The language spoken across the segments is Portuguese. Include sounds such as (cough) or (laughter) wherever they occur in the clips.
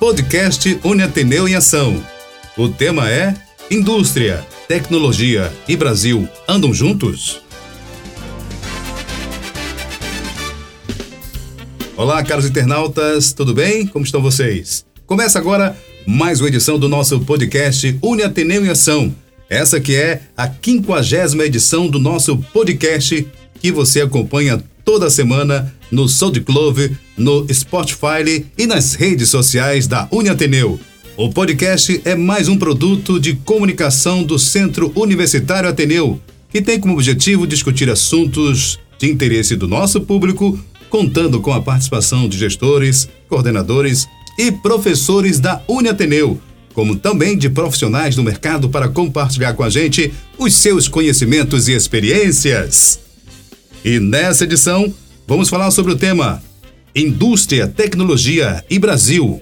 podcast Uniateneu em Ação. O tema é Indústria, Tecnologia e Brasil andam juntos? Olá, caros internautas, tudo bem? Como estão vocês? Começa agora mais uma edição do nosso podcast Uniateneu em Ação. Essa que é a quinquagésima edição do nosso podcast que você acompanha toda semana no SoundCloud, no Spotify e nas redes sociais da Uniateneu. O podcast é mais um produto de comunicação do Centro Universitário Ateneu, que tem como objetivo discutir assuntos de interesse do nosso público, contando com a participação de gestores, coordenadores e professores da Uniateneu, como também de profissionais do mercado para compartilhar com a gente os seus conhecimentos e experiências. E nessa edição, vamos falar sobre o tema Indústria, Tecnologia e Brasil.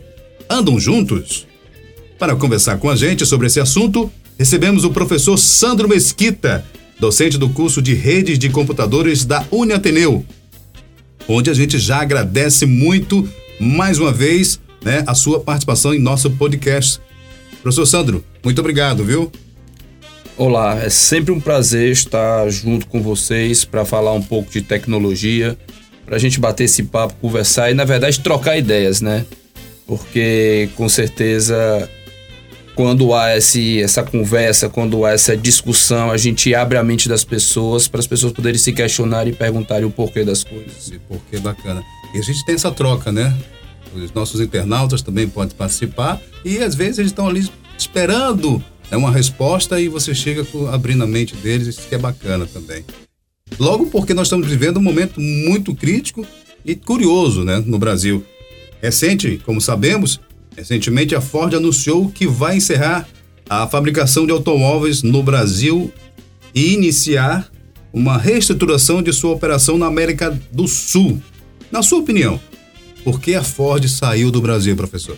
Andam juntos? Para conversar com a gente sobre esse assunto, recebemos o professor Sandro Mesquita, docente do curso de Redes de Computadores da Uniateneu, onde a gente já agradece muito, mais uma vez, né, a sua participação em nosso podcast. Professor Sandro, muito obrigado, viu? Olá, é sempre um prazer estar junto com vocês para falar um pouco de tecnologia, para a gente bater esse papo, conversar e, na verdade, trocar ideias, né? Porque, com certeza, quando há esse, essa conversa, quando há essa discussão, a gente abre a mente das pessoas para as pessoas poderem se questionar e perguntarem o porquê das coisas. E porquê bacana. E a gente tem essa troca, né? Os nossos internautas também podem participar e, às vezes, eles estão ali esperando é uma resposta e você chega abrindo a mente deles, isso que é bacana também. Logo porque nós estamos vivendo um momento muito crítico e curioso né, no Brasil. Recente, como sabemos, recentemente a Ford anunciou que vai encerrar a fabricação de automóveis no Brasil e iniciar uma reestruturação de sua operação na América do Sul. Na sua opinião, por que a Ford saiu do Brasil, professor?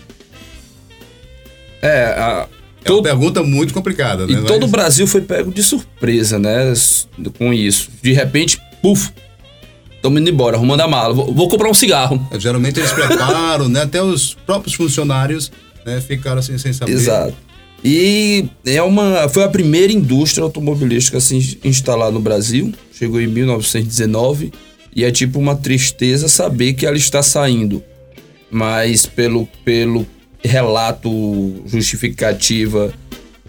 É, a, é todo... uma pergunta muito complicada, né? E todo o Brasil foi pego de surpresa, né? Com isso. De repente, puf, estamos indo embora, arrumando a mala. Vou, vou comprar um cigarro. É, geralmente eles preparam, né? Até os próprios funcionários né, ficaram assim sem saber. Exato. E é uma, foi a primeira indústria automobilística a se instalar no Brasil. Chegou em 1919. E é tipo uma tristeza saber que ela está saindo. Mas pelo, pelo relato justificativa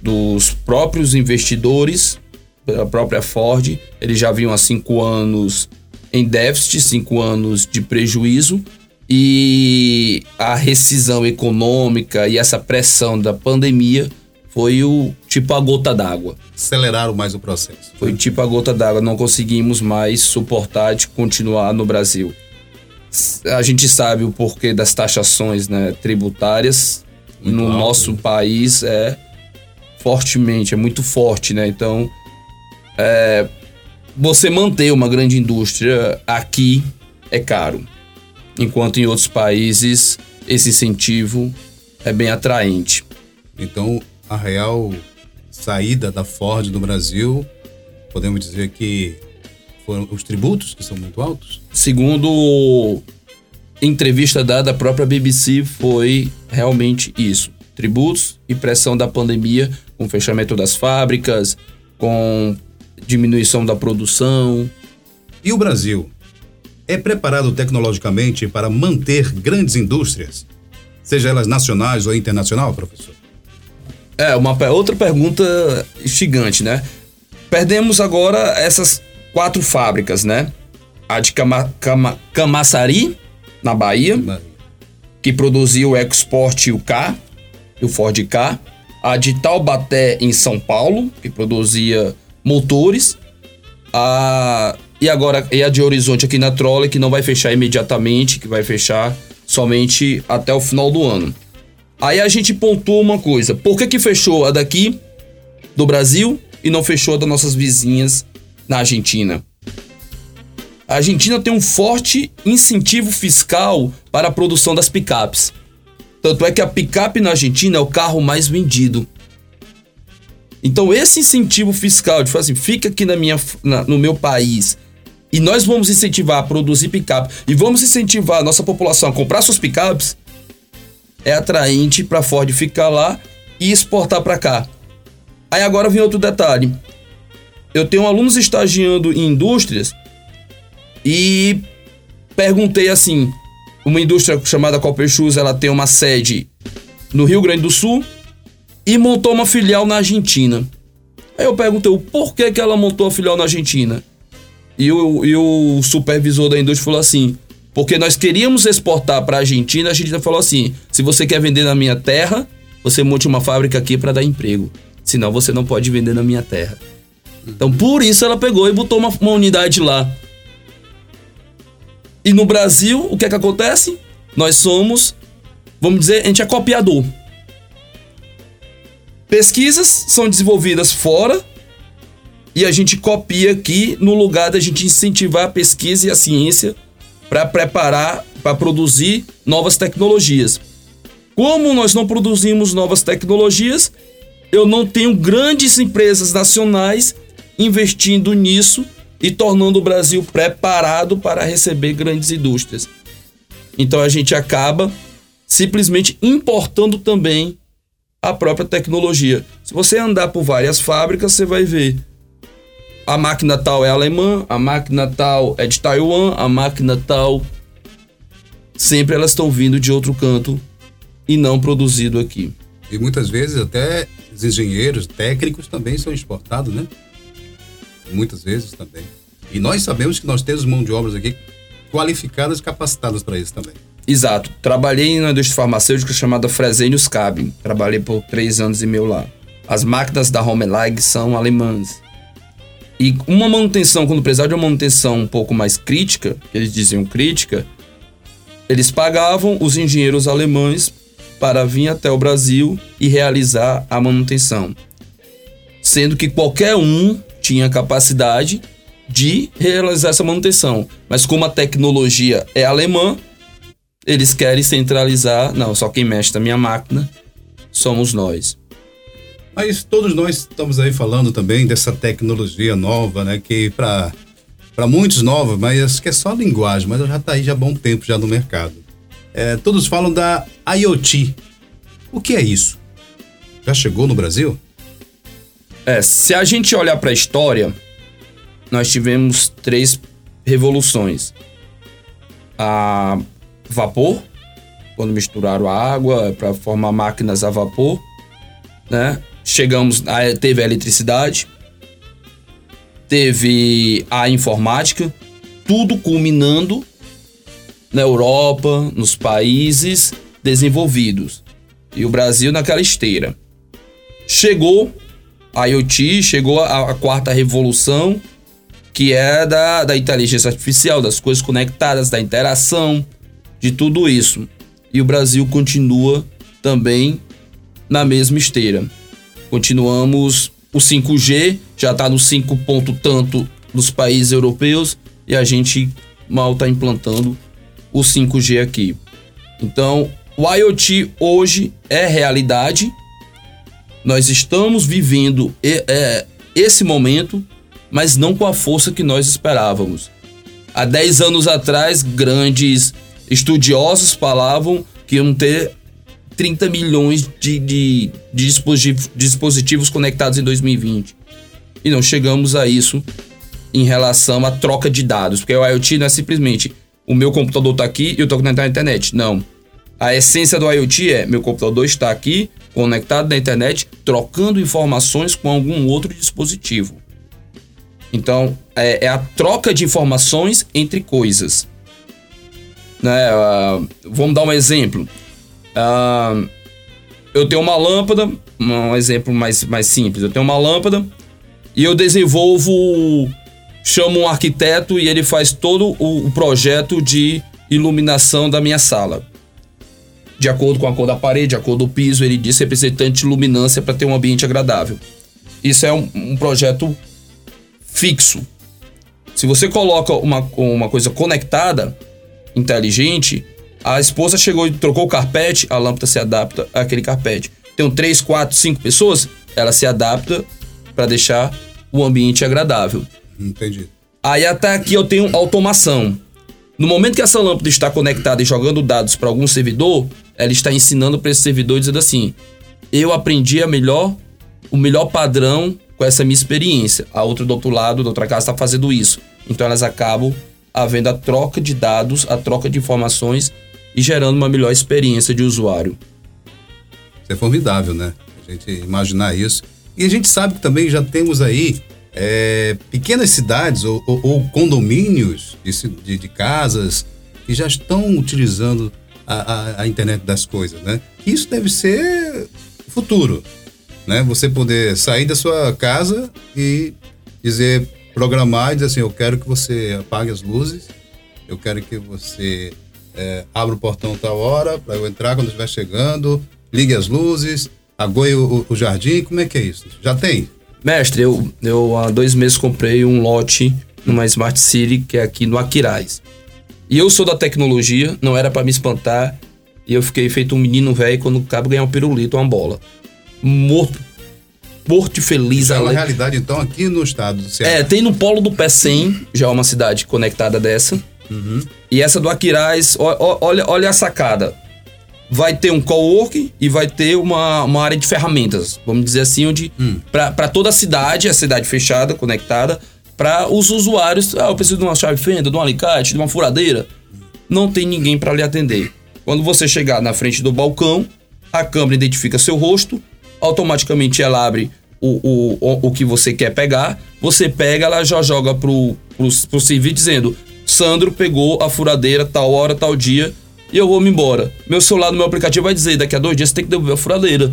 dos próprios investidores, da própria Ford, eles já vinham há cinco anos em déficit, cinco anos de prejuízo, e a rescisão econômica e essa pressão da pandemia foi o tipo a gota d'água. Aceleraram mais o processo. Foi tipo a gota d'água, não conseguimos mais suportar de continuar no Brasil a gente sabe o porquê das taxações né, tributárias muito no alto, nosso né? país é fortemente, é muito forte, né? Então, é, você manter uma grande indústria aqui é caro, enquanto em outros países esse incentivo é bem atraente. Então, a real saída da Ford do Brasil, podemos dizer que foram os tributos que são muito altos? Segundo entrevista dada à própria BBC, foi realmente isso. Tributos e pressão da pandemia, com fechamento das fábricas, com diminuição da produção. E o Brasil? É preparado tecnologicamente para manter grandes indústrias, seja elas nacionais ou internacional, professor? É, uma outra pergunta instigante, né? Perdemos agora essas quatro fábricas, né? A de Cama, Cama, Camaçari, na Bahia, que produzia o EcoSport e o K, o Ford K. A de Taubaté, em São Paulo, que produzia motores. A, e agora e a de Horizonte aqui na Trolley, que não vai fechar imediatamente, que vai fechar somente até o final do ano. Aí a gente pontuou uma coisa: por que, que fechou a daqui, do Brasil, e não fechou a das nossas vizinhas na Argentina. A Argentina tem um forte incentivo fiscal para a produção das picapes. Tanto é que a picape na Argentina é o carro mais vendido. Então esse incentivo fiscal de falar assim, fica aqui na minha, na, no meu país e nós vamos incentivar a produzir picape e vamos incentivar a nossa população a comprar suas picapes, é atraente para Ford ficar lá e exportar para cá. Aí agora vem outro detalhe. Eu tenho alunos estagiando em indústrias e perguntei assim, uma indústria chamada Copper Shoes, ela tem uma sede no Rio Grande do Sul e montou uma filial na Argentina. Aí eu perguntei o porquê que ela montou a filial na Argentina. E o, e o supervisor da indústria falou assim: porque nós queríamos exportar para a Argentina, a Argentina falou assim: se você quer vender na minha terra, você monte uma fábrica aqui para dar emprego. Senão você não pode vender na minha terra. Então por isso ela pegou e botou uma, uma unidade lá. E no Brasil, o que é que acontece? Nós somos, vamos dizer, a gente é copiador. Pesquisas são desenvolvidas fora e a gente copia aqui no lugar da gente incentivar a pesquisa e a ciência para preparar, para produzir novas tecnologias. Como nós não produzimos novas tecnologias, eu não tenho grandes empresas nacionais investindo nisso e tornando o Brasil preparado para receber grandes indústrias. Então a gente acaba simplesmente importando também a própria tecnologia. Se você andar por várias fábricas, você vai ver a máquina tal é alemã, a máquina tal é de Taiwan, a máquina tal. Sempre elas estão vindo de outro canto e não produzido aqui. E muitas vezes até os engenheiros técnicos também são exportados, né? Muitas vezes também. E nós sabemos que nós temos mão de obras aqui qualificadas e capacitadas para isso também. Exato. Trabalhei na indústria farmacêutica chamada Fresenius Kabi. Trabalhei por três anos e meio lá. As máquinas da Homelag são alemãs. E uma manutenção, quando precisava de uma manutenção um pouco mais crítica, que eles diziam crítica, eles pagavam os engenheiros alemães para vir até o Brasil e realizar a manutenção. Sendo que qualquer um tinha capacidade de realizar essa manutenção. Mas como a tecnologia é alemã, eles querem centralizar. Não, só quem mexe na minha máquina somos nós. Mas todos nós estamos aí falando também dessa tecnologia nova, né? Que para para muitos nova, mas acho que é só linguagem, mas já está aí já há bom tempo já no mercado. É, todos falam da IoT. O que é isso? Já chegou no Brasil? É, se a gente olhar para a história, nós tivemos três revoluções. A vapor, quando misturaram a água para formar máquinas a vapor, né? chegamos, teve a eletricidade, teve a informática, tudo culminando na Europa, nos países desenvolvidos. E o Brasil naquela esteira. Chegou a IoT, chegou a, a quarta revolução, que é da, da inteligência artificial, das coisas conectadas, da interação, de tudo isso. E o Brasil continua também na mesma esteira. Continuamos o 5G, já está no 5 ponto tanto dos países europeus e a gente mal está implantando o 5G aqui. Então, o IoT hoje é realidade. Nós estamos vivendo é, esse momento, mas não com a força que nós esperávamos. Há 10 anos atrás, grandes estudiosos falavam que iam ter 30 milhões de, de, de dispositivos, dispositivos conectados em 2020. E não chegamos a isso em relação à troca de dados, porque o IoT não é simplesmente o meu computador está aqui e eu estou conectado à internet. Não. A essência do IoT é meu computador está aqui, conectado na internet, trocando informações com algum outro dispositivo. Então, é, é a troca de informações entre coisas. Né? Uh, vamos dar um exemplo. Uh, eu tenho uma lâmpada, um exemplo mais, mais simples. Eu tenho uma lâmpada e eu desenvolvo, chamo um arquiteto e ele faz todo o, o projeto de iluminação da minha sala. De acordo com a cor da parede, de acordo com o piso, ele diz representante de luminância para ter um ambiente agradável. Isso é um, um projeto fixo. Se você coloca uma, uma coisa conectada, inteligente, a esposa chegou e trocou o carpete, a lâmpada se adapta àquele carpete. Tem três, quatro, cinco pessoas, ela se adapta para deixar o ambiente agradável. Entendi. Aí até aqui eu tenho automação. No momento que essa lâmpada está conectada e jogando dados para algum servidor, ela está ensinando para esse servidor dizendo assim: eu aprendi a melhor, o melhor padrão com essa minha experiência. A outra do outro lado, da outra casa, está fazendo isso. Então elas acabam havendo a troca de dados, a troca de informações e gerando uma melhor experiência de usuário. Isso é formidável, né? A gente imaginar isso. E a gente sabe que também já temos aí é, pequenas cidades ou, ou, ou condomínios de, de, de, casas que já estão utilizando a, a, a, internet das coisas, né? Isso deve ser futuro, né? Você poder sair da sua casa e dizer, programar e dizer assim, eu quero que você apague as luzes, eu quero que você é, abra o portão tal hora para eu entrar quando estiver chegando, ligue as luzes, agoie o, o jardim, como é que é isso? Já tem? Mestre, eu, eu há dois meses comprei um lote numa Smart City que é aqui no Aquiraz. E eu sou da tecnologia, não era para me espantar. E eu fiquei feito um menino velho quando acaba ganhar um pirulito, uma bola. Morto. Morto feliz. Isso é uma realidade, então, aqui no estado do Ceará. É, tem no Polo do Pé 100, já é uma cidade conectada dessa. Uhum. E essa do Aquiraz, olha, olha a sacada vai ter um coworking e vai ter uma, uma área de ferramentas, vamos dizer assim, onde hum. para toda a cidade, a cidade fechada, conectada, para os usuários, ah, eu preciso de uma chave fenda, de um alicate, de uma furadeira, não tem ninguém para lhe atender. Quando você chegar na frente do balcão, a câmera identifica seu rosto, automaticamente ela abre o, o, o que você quer pegar, você pega, ela já joga pro, pro, pro dizendo Sandro pegou a furadeira tal hora, tal dia, e eu vou me embora. Meu celular no meu aplicativo vai dizer: daqui a dois dias você tem que devolver a furadeira.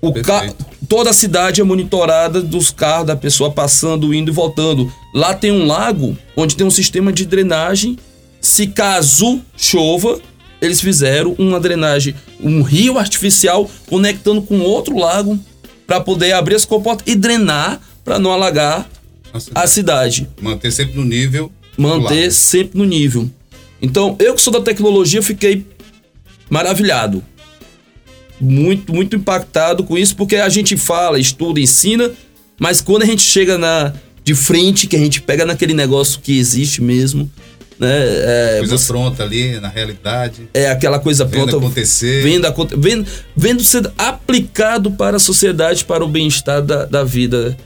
O ca... Toda a cidade é monitorada dos carros da pessoa passando, indo e voltando. Lá tem um lago onde tem um sistema de drenagem. Se caso chova, eles fizeram uma drenagem, um rio artificial conectando com outro lago para poder abrir as comportas e drenar para não alagar a cidade. a cidade. Manter sempre no nível. Manter sempre no nível. Então, eu que sou da tecnologia, fiquei maravilhado. Muito, muito impactado com isso, porque a gente fala, estuda, ensina, mas quando a gente chega na de frente, que a gente pega naquele negócio que existe mesmo, né? É, coisa você, pronta ali, na realidade. É aquela coisa vendo pronta. acontecer. Vendo, vendo, vendo ser aplicado para a sociedade, para o bem-estar da, da vida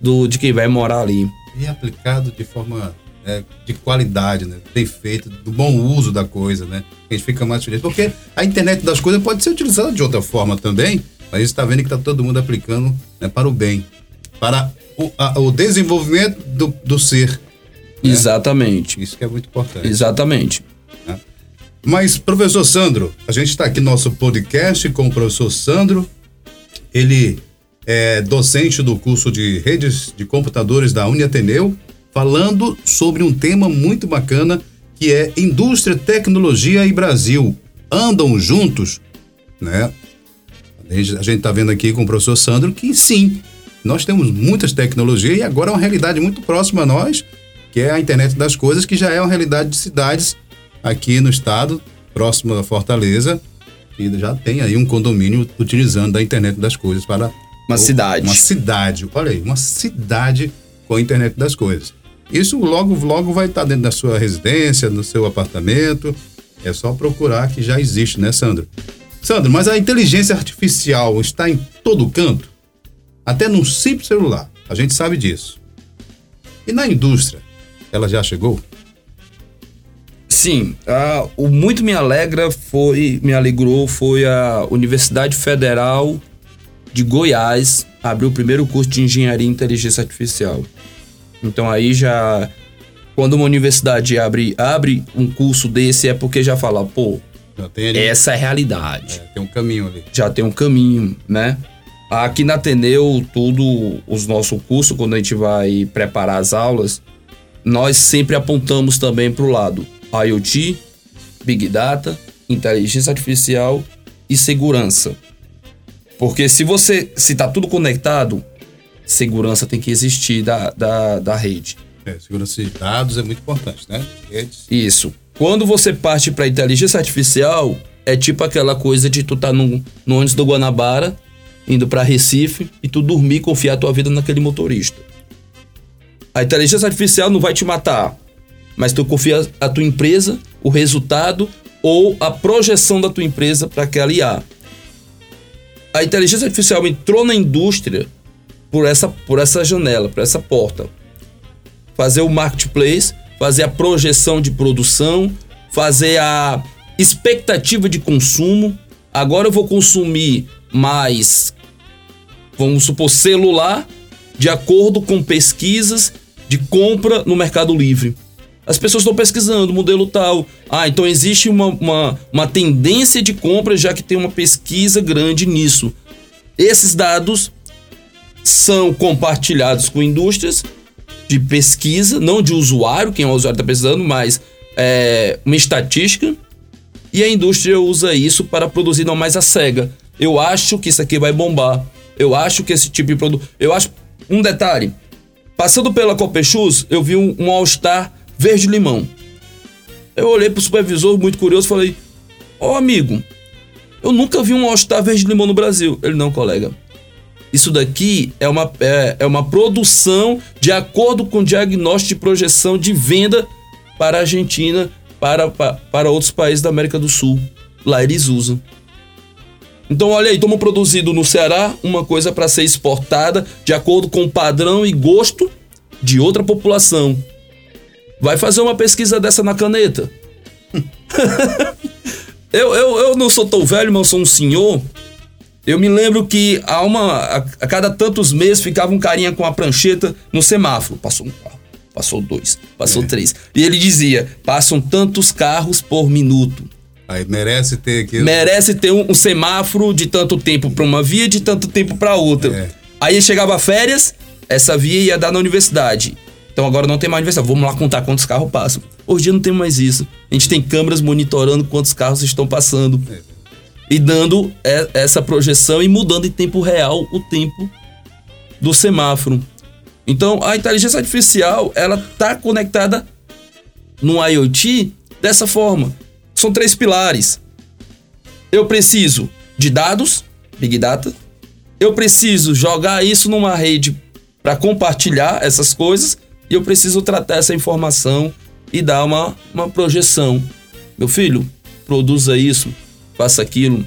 do, de quem vai morar ali. E aplicado de forma é, de qualidade, né? Bem feito, do bom uso da coisa, né? A gente fica mais feliz. Porque a internet das coisas pode ser utilizada de outra forma também, mas a gente está vendo que está todo mundo aplicando né, para o bem, para o, a, o desenvolvimento do, do ser. Né? Exatamente. Isso que é muito importante. Exatamente. Né? Mas, professor Sandro, a gente está aqui no nosso podcast com o professor Sandro. Ele é docente do curso de redes de computadores da Uniateneu falando sobre um tema muito bacana que é indústria, tecnologia e Brasil. Andam juntos, né? A gente está vendo aqui com o professor Sandro que sim, nós temos muitas tecnologias e agora é uma realidade muito próxima a nós, que é a internet das coisas, que já é uma realidade de cidades aqui no estado, próximo da Fortaleza, e já tem aí um condomínio utilizando a internet das coisas para uma cidade. Uma cidade, olha aí, uma cidade com a internet das coisas. Isso logo, logo vai estar dentro da sua residência, no seu apartamento. É só procurar que já existe, né, Sandro? Sandro, mas a inteligência artificial está em todo canto? Até num simples celular. A gente sabe disso. E na indústria, ela já chegou? Sim, o muito me alegra foi, me alegrou foi a Universidade Federal de Goiás abriu o primeiro curso de engenharia e inteligência artificial. Então aí já quando uma universidade abre, abre um curso desse é porque já fala, pô, já essa é a realidade. É, tem um caminho ali. Já tem um caminho, né? Aqui na Ateneu, tudo, os nossos cursos, quando a gente vai preparar as aulas, nós sempre apontamos também para o lado IoT, Big Data, inteligência artificial e segurança. Porque se você se está tudo conectado, segurança tem que existir da, da, da rede. É, segurança de dados é muito importante, né? Redes. Isso. Quando você parte para inteligência artificial, é tipo aquela coisa de tu tá no, no ônibus do Guanabara, indo para Recife, e tu dormir e confiar a tua vida naquele motorista. A inteligência artificial não vai te matar, mas tu confia a tua empresa, o resultado, ou a projeção da tua empresa para aquela IA. A inteligência artificial entrou na indústria por essa, por essa janela, por essa porta. Fazer o marketplace, fazer a projeção de produção, fazer a expectativa de consumo. Agora eu vou consumir mais, vamos supor, celular, de acordo com pesquisas de compra no Mercado Livre. As pessoas estão pesquisando modelo tal. Ah, então existe uma, uma, uma tendência de compra, já que tem uma pesquisa grande nisso. Esses dados são compartilhados com indústrias de pesquisa, não de usuário, quem é o usuário está pesquisando, mas é, uma estatística. E a indústria usa isso para produzir não mais a cega. Eu acho que isso aqui vai bombar. Eu acho que esse tipo de produto. Eu acho. Um detalhe. Passando pela Copechus, eu vi um, um All-Star verde-limão. Eu olhei pro supervisor, muito curioso, falei: Ó, oh, amigo, eu nunca vi um All-Star verde-limão no Brasil. Ele, não, colega. Isso daqui é uma, é, é uma produção de acordo com diagnóstico de projeção de venda para a Argentina, para, para, para outros países da América do Sul. Lá eles usam. Então, olha aí, estamos produzindo no Ceará uma coisa para ser exportada de acordo com o padrão e gosto de outra população. Vai fazer uma pesquisa dessa na caneta. (laughs) eu, eu, eu não sou tão velho, mas eu sou um senhor. Eu me lembro que a, uma, a, a cada tantos meses ficava um carinha com a prancheta no semáforo. Passou um carro, passou dois, passou é. três. E ele dizia: passam tantos carros por minuto. Aí merece ter aqui. Merece ter um, um semáforo de tanto tempo para uma via, de tanto tempo para outra. É. Aí chegava férias, essa via ia dar na universidade. Então agora não tem mais universidade. Vamos lá contar quantos carros passam. Hoje em dia não tem mais isso. A gente tem câmeras monitorando quantos carros estão passando. É. E dando essa projeção e mudando em tempo real o tempo do semáforo. Então a inteligência artificial ela está conectada no IoT dessa forma. São três pilares. Eu preciso de dados, Big Data. Eu preciso jogar isso numa rede para compartilhar essas coisas. E eu preciso tratar essa informação e dar uma, uma projeção. Meu filho, produza isso, faça aquilo.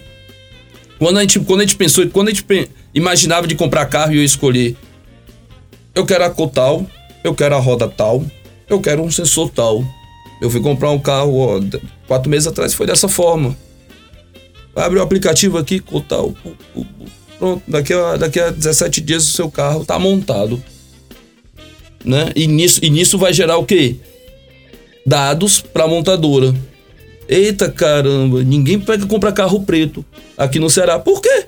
Quando a gente, quando a gente pensou, quando a gente imaginava de comprar carro e eu escolher, eu quero a cor tal, eu quero a roda tal, eu quero um sensor tal. Eu fui comprar um carro ó, quatro meses atrás, foi dessa forma. Abre o aplicativo aqui, tal. Pronto, daqui a, daqui a 17 dias o seu carro está montado. Né? E, nisso, e nisso vai gerar o quê? Dados para a montadora. Eita caramba, ninguém pega comprar carro preto aqui no Ceará. Por quê?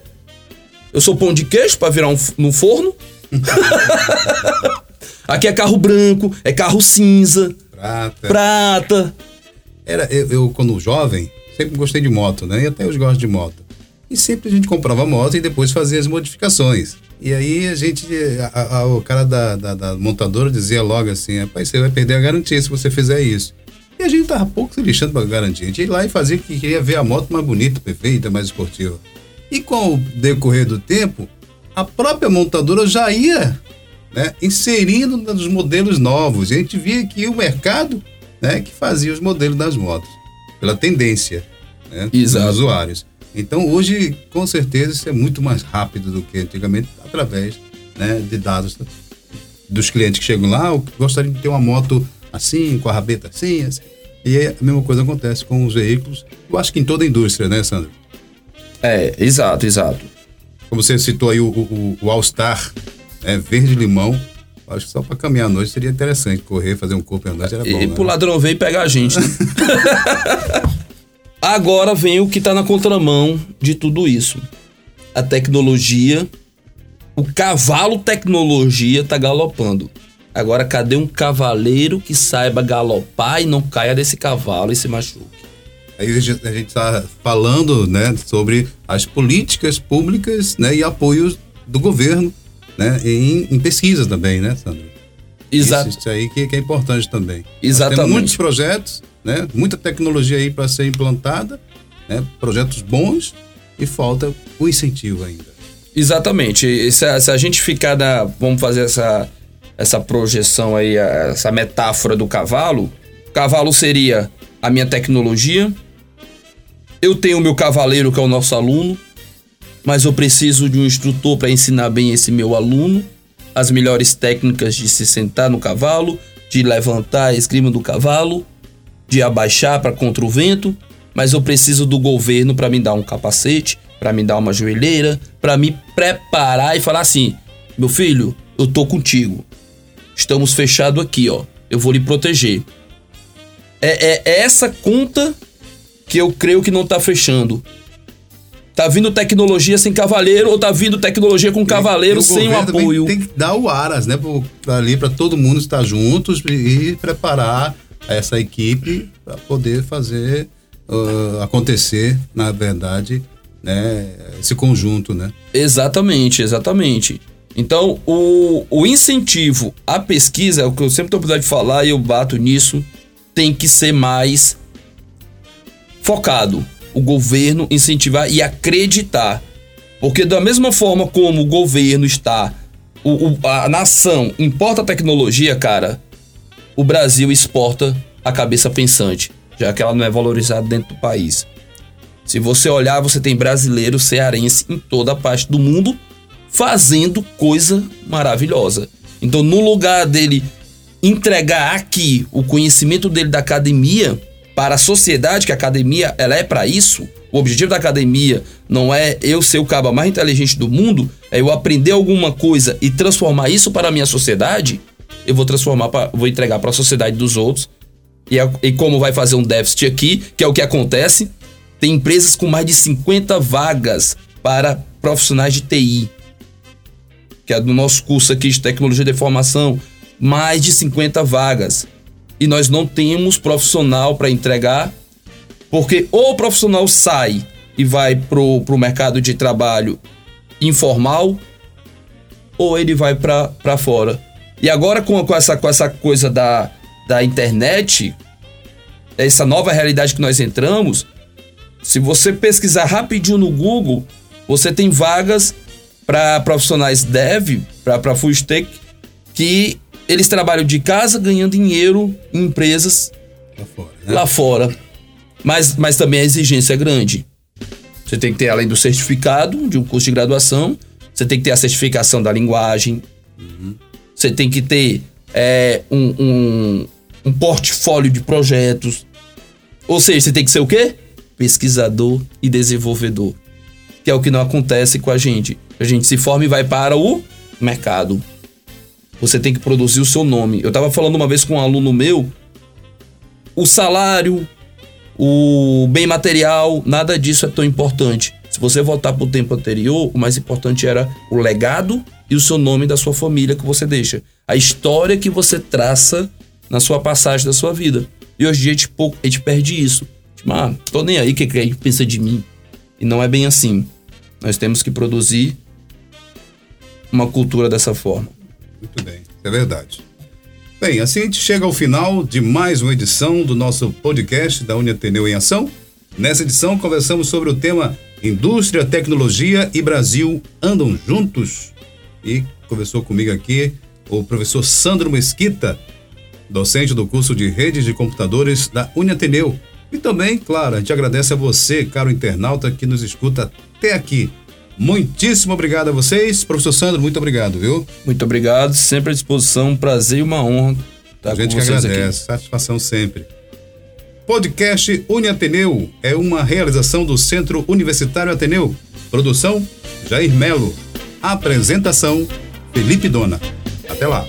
Eu sou pão de queijo para virar um, no forno? (laughs) aqui é carro branco, é carro cinza. Prata. Prata. Era, eu, eu, quando jovem, sempre gostei de moto, né? E até hoje gosto de moto. E sempre a gente comprava moto e depois fazia as modificações. E aí a gente, a, a, o cara da, da, da, montadora dizia logo assim, rapaz, você vai perder a garantia se você fizer isso. E a gente tava pouco se lixando pra garantia. A gente ia lá e fazia que queria ver a moto mais bonita, perfeita, mais esportiva. E com o decorrer do tempo, a própria montadora já ia né, inserindo nos modelos novos. E a gente via que o mercado né, que fazia os modelos das motos, pela tendência né, dos usuários. Então hoje, com certeza, isso é muito mais rápido do que antigamente, através né, de dados dos clientes que chegam lá, ou gostariam de ter uma moto assim, com a rabeta assim, assim. E a mesma coisa acontece com os veículos, eu acho que em toda a indústria, né, Sandro? É, exato, exato. Como você citou aí o, o, o All-Star, né, verde-limão, acho que só para caminhar à noite seria interessante, correr, fazer um corpo à noite era bom. E né? pro ladrão ver e pegar a gente, né? (laughs) Agora vem o que está na contramão de tudo isso. A tecnologia, o cavalo tecnologia está galopando. Agora, cadê um cavaleiro que saiba galopar e não caia desse cavalo e se machuque? Aí a gente está falando né, sobre as políticas públicas né, e apoios do governo né, em, em pesquisa também, né, Sandro? Exato. Isso, isso aí que, que, é importante também. Exatamente. Tem muitos projetos né? Muita tecnologia aí para ser implantada, né? Projetos bons e falta o incentivo ainda. Exatamente. Se a, se a gente ficar na, vamos fazer essa essa projeção aí, essa metáfora do cavalo, o cavalo seria a minha tecnologia, Eu tenho o meu cavaleiro, que é o nosso aluno, mas eu preciso de um instrutor para ensinar bem esse meu aluno as melhores técnicas de se sentar no cavalo, de levantar a esgrima do cavalo, de abaixar para contra o vento, mas eu preciso do governo para me dar um capacete, para me dar uma joelheira, para me preparar e falar assim: meu filho, eu tô contigo. Estamos fechados aqui, ó. Eu vou lhe proteger. É, é, é essa conta que eu creio que não tá fechando. Tá vindo tecnologia sem cavaleiro ou tá vindo tecnologia com cavaleiro o sem o apoio? Tem que dar o aras, né? Ali para todo mundo estar juntos e preparar essa equipe para poder fazer uh, acontecer, na verdade, né? Esse conjunto, né? Exatamente, exatamente. Então, o, o incentivo à pesquisa, é o que eu sempre tenho oportunidade de falar e eu bato nisso, tem que ser mais focado o governo incentivar e acreditar. Porque da mesma forma como o governo está, o, o, a nação importa tecnologia, cara, o Brasil exporta a cabeça pensante, já que ela não é valorizada dentro do país. Se você olhar, você tem brasileiro, cearense em toda a parte do mundo fazendo coisa maravilhosa. Então, no lugar dele entregar aqui o conhecimento dele da academia, para a sociedade, que a academia ela é para isso. O objetivo da academia não é eu ser o cabo mais inteligente do mundo, é eu aprender alguma coisa e transformar isso para a minha sociedade. Eu vou transformar, pra, vou entregar para a sociedade dos outros. E, e como vai fazer um déficit aqui, que é o que acontece, tem empresas com mais de 50 vagas para profissionais de TI. Que é do nosso curso aqui de tecnologia de informação, mais de 50 vagas e nós não temos profissional para entregar, porque ou o profissional sai e vai pro, pro mercado de trabalho informal, ou ele vai para fora. E agora com, com, essa, com essa coisa da, da internet, essa nova realidade que nós entramos, se você pesquisar rapidinho no Google, você tem vagas para profissionais dev, para full stack, que eles trabalham de casa ganhando dinheiro em empresas lá fora. Né? Lá fora. Mas, mas também a exigência é grande. Você tem que ter, além do certificado de um curso de graduação, você tem que ter a certificação da linguagem. Uhum. Você tem que ter é, um, um, um portfólio de projetos. Ou seja, você tem que ser o quê? Pesquisador e desenvolvedor. Que é o que não acontece com a gente. A gente se forma e vai para o mercado você tem que produzir o seu nome. Eu estava falando uma vez com um aluno meu, o salário, o bem material, nada disso é tão importante. Se você voltar para o tempo anterior, o mais importante era o legado e o seu nome da sua família que você deixa. A história que você traça na sua passagem da sua vida. E hoje em dia a gente, pouco, a gente perde isso. Tipo, ah, tô nem aí o que, que a gente pensa de mim. E não é bem assim. Nós temos que produzir uma cultura dessa forma. Muito bem, é verdade. Bem, assim a gente chega ao final de mais uma edição do nosso podcast da Uniateneu em Ação. Nessa edição conversamos sobre o tema Indústria, Tecnologia e Brasil andam juntos. E conversou comigo aqui o professor Sandro Mesquita, docente do curso de redes de computadores da Uniateneu. E também, claro, a gente agradece a você, caro internauta, que nos escuta até aqui. Muitíssimo obrigado a vocês. Professor Sandro, muito obrigado, viu? Muito obrigado, sempre à disposição, um prazer e uma honra estar a gente vocês agradece, aqui. satisfação sempre. Podcast Uniateneu é uma realização do Centro Universitário Ateneu. Produção Jair Melo. Apresentação Felipe Dona. Até lá.